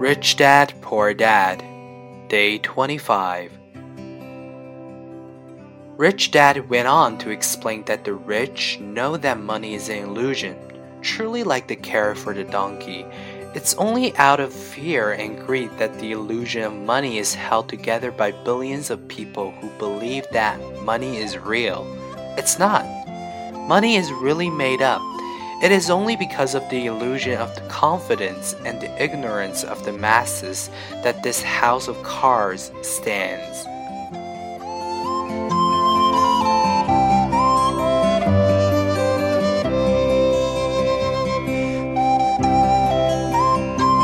Rich Dad, Poor Dad, Day 25. Rich Dad went on to explain that the rich know that money is an illusion, truly like the carrot for the donkey. It's only out of fear and greed that the illusion of money is held together by billions of people who believe that money is real. It's not. Money is really made up. It is only because of the illusion of the confidence and the ignorance of the masses that this house of cards stands.